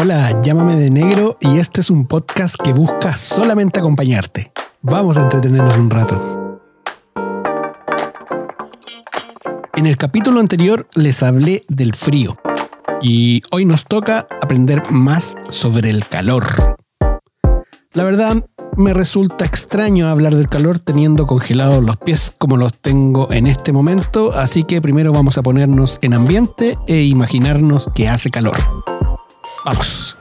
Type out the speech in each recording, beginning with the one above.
Hola, llámame de negro y este es un podcast que busca solamente acompañarte. Vamos a entretenernos un rato. En el capítulo anterior les hablé del frío y hoy nos toca aprender más sobre el calor. La verdad, me resulta extraño hablar del calor teniendo congelados los pies como los tengo en este momento, así que primero vamos a ponernos en ambiente e imaginarnos que hace calor. Vamos.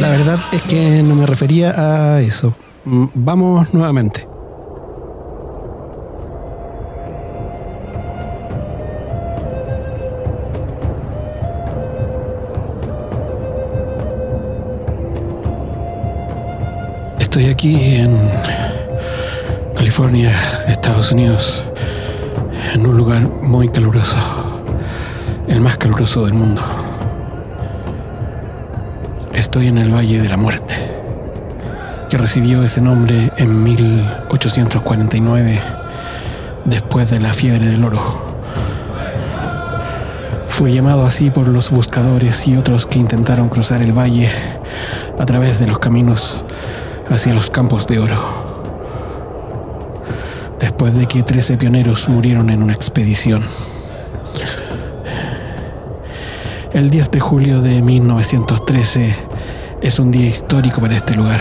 La verdad es que no me refería a eso. Mm, Vamos nuevamente. Estoy aquí en California, Estados Unidos, en un lugar muy caluroso, el más caluroso del mundo. Estoy en el Valle de la Muerte, que recibió ese nombre en 1849, después de la fiebre del oro. Fue llamado así por los buscadores y otros que intentaron cruzar el valle a través de los caminos hacia los campos de oro. Después de que 13 pioneros murieron en una expedición. El 10 de julio de 1913 es un día histórico para este lugar,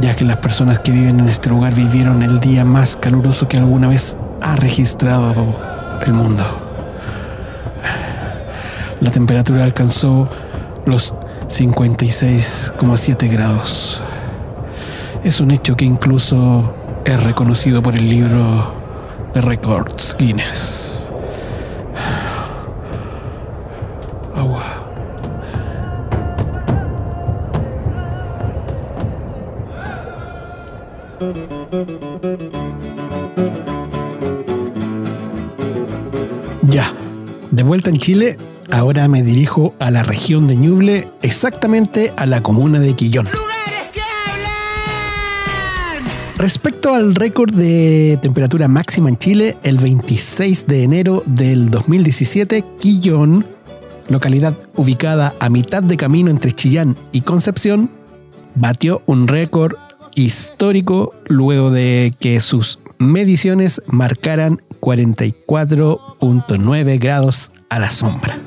ya que las personas que viven en este lugar vivieron el día más caluroso que alguna vez ha registrado el mundo. La temperatura alcanzó los 56,7 grados. Es un hecho que incluso es reconocido por el libro de Records Guinness. Agua. Ya, de vuelta en Chile, ahora me dirijo a la región de Ñuble, exactamente a la comuna de Quillón. Respecto al récord de temperatura máxima en Chile, el 26 de enero del 2017, Quillón, localidad ubicada a mitad de camino entre Chillán y Concepción, batió un récord histórico luego de que sus mediciones marcaran 44.9 grados a la sombra.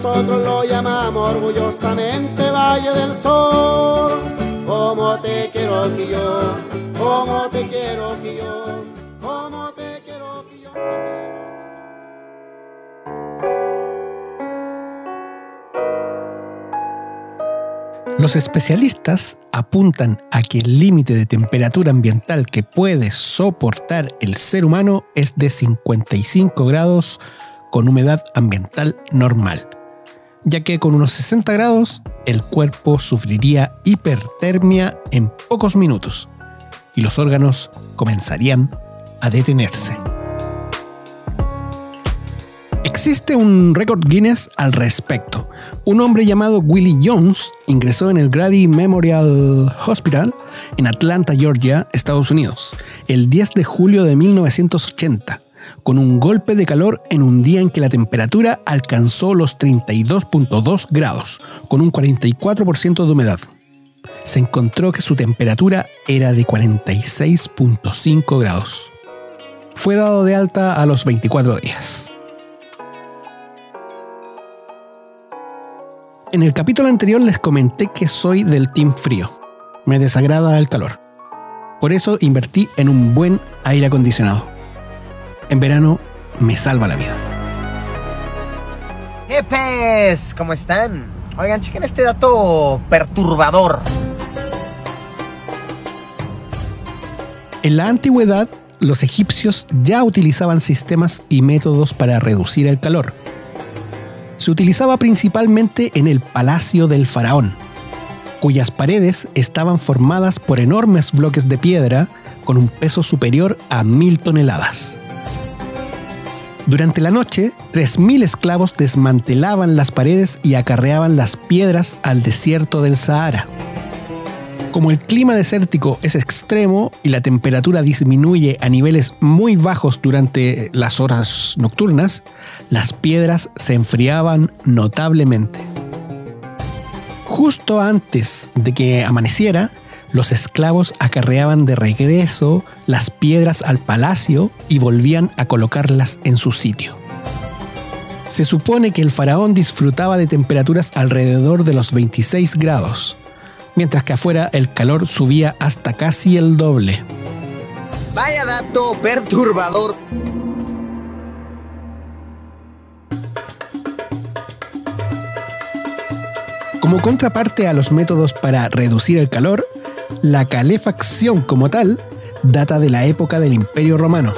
Nosotros lo llamamos orgullosamente Valle del Sol. Como te quiero que yo, como te quiero que yo, como te quiero que yo. Los especialistas apuntan a que el límite de temperatura ambiental que puede soportar el ser humano es de 55 grados con humedad ambiental normal, ya que con unos 60 grados el cuerpo sufriría hipertermia en pocos minutos y los órganos comenzarían a detenerse. Existe un récord Guinness al respecto. Un hombre llamado Willie Jones ingresó en el Grady Memorial Hospital en Atlanta, Georgia, Estados Unidos, el 10 de julio de 1980, con un golpe de calor en un día en que la temperatura alcanzó los 32.2 grados, con un 44% de humedad. Se encontró que su temperatura era de 46.5 grados. Fue dado de alta a los 24 días. En el capítulo anterior les comenté que soy del team frío. Me desagrada el calor. Por eso invertí en un buen aire acondicionado. En verano me salva la vida. ¡Jefes! ¿Cómo están? Oigan, chequen este dato perturbador. En la antigüedad, los egipcios ya utilizaban sistemas y métodos para reducir el calor. Se utilizaba principalmente en el palacio del faraón, cuyas paredes estaban formadas por enormes bloques de piedra con un peso superior a mil toneladas. Durante la noche, 3.000 esclavos desmantelaban las paredes y acarreaban las piedras al desierto del Sahara. Como el clima desértico es extremo y la temperatura disminuye a niveles muy bajos durante las horas nocturnas, las piedras se enfriaban notablemente. Justo antes de que amaneciera, los esclavos acarreaban de regreso las piedras al palacio y volvían a colocarlas en su sitio. Se supone que el faraón disfrutaba de temperaturas alrededor de los 26 grados, mientras que afuera el calor subía hasta casi el doble. Vaya dato perturbador. Como contraparte a los métodos para reducir el calor, la calefacción como tal data de la época del Imperio Romano.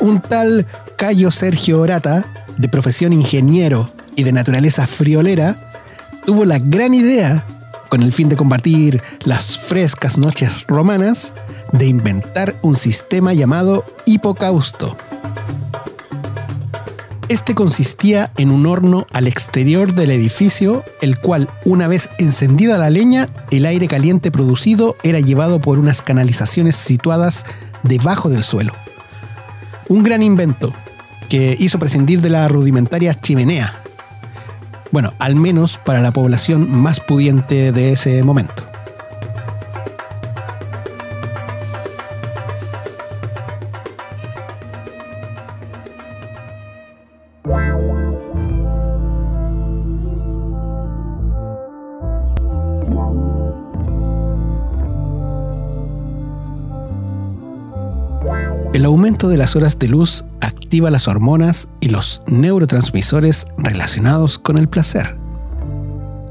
Un tal Cayo Sergio Orata, de profesión ingeniero y de naturaleza friolera, tuvo la gran idea, con el fin de combatir las frescas noches romanas, de inventar un sistema llamado hipocausto. Este consistía en un horno al exterior del edificio, el cual, una vez encendida la leña, el aire caliente producido era llevado por unas canalizaciones situadas debajo del suelo. Un gran invento que hizo prescindir de la rudimentaria chimenea. Bueno, al menos para la población más pudiente de ese momento. El aumento de las horas de luz activa las hormonas y los neurotransmisores relacionados con el placer.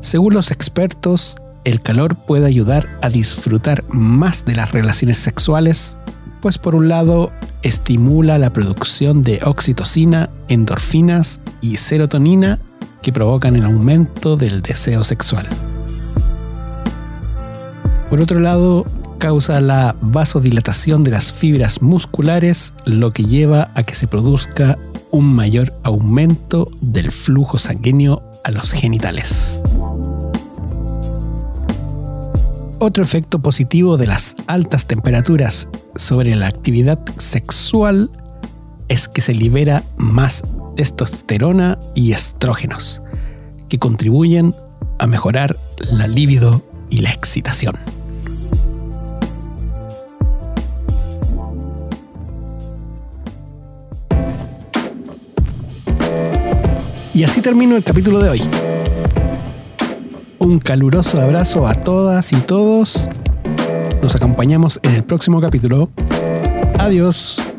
Según los expertos, el calor puede ayudar a disfrutar más de las relaciones sexuales, pues por un lado estimula la producción de oxitocina, endorfinas y serotonina que provocan el aumento del deseo sexual. Por otro lado, causa la vasodilatación de las fibras musculares, lo que lleva a que se produzca un mayor aumento del flujo sanguíneo a los genitales. Otro efecto positivo de las altas temperaturas sobre la actividad sexual es que se libera más testosterona y estrógenos, que contribuyen a mejorar la libido y la excitación. Y así termino el capítulo de hoy. Un caluroso abrazo a todas y todos. Nos acompañamos en el próximo capítulo. Adiós.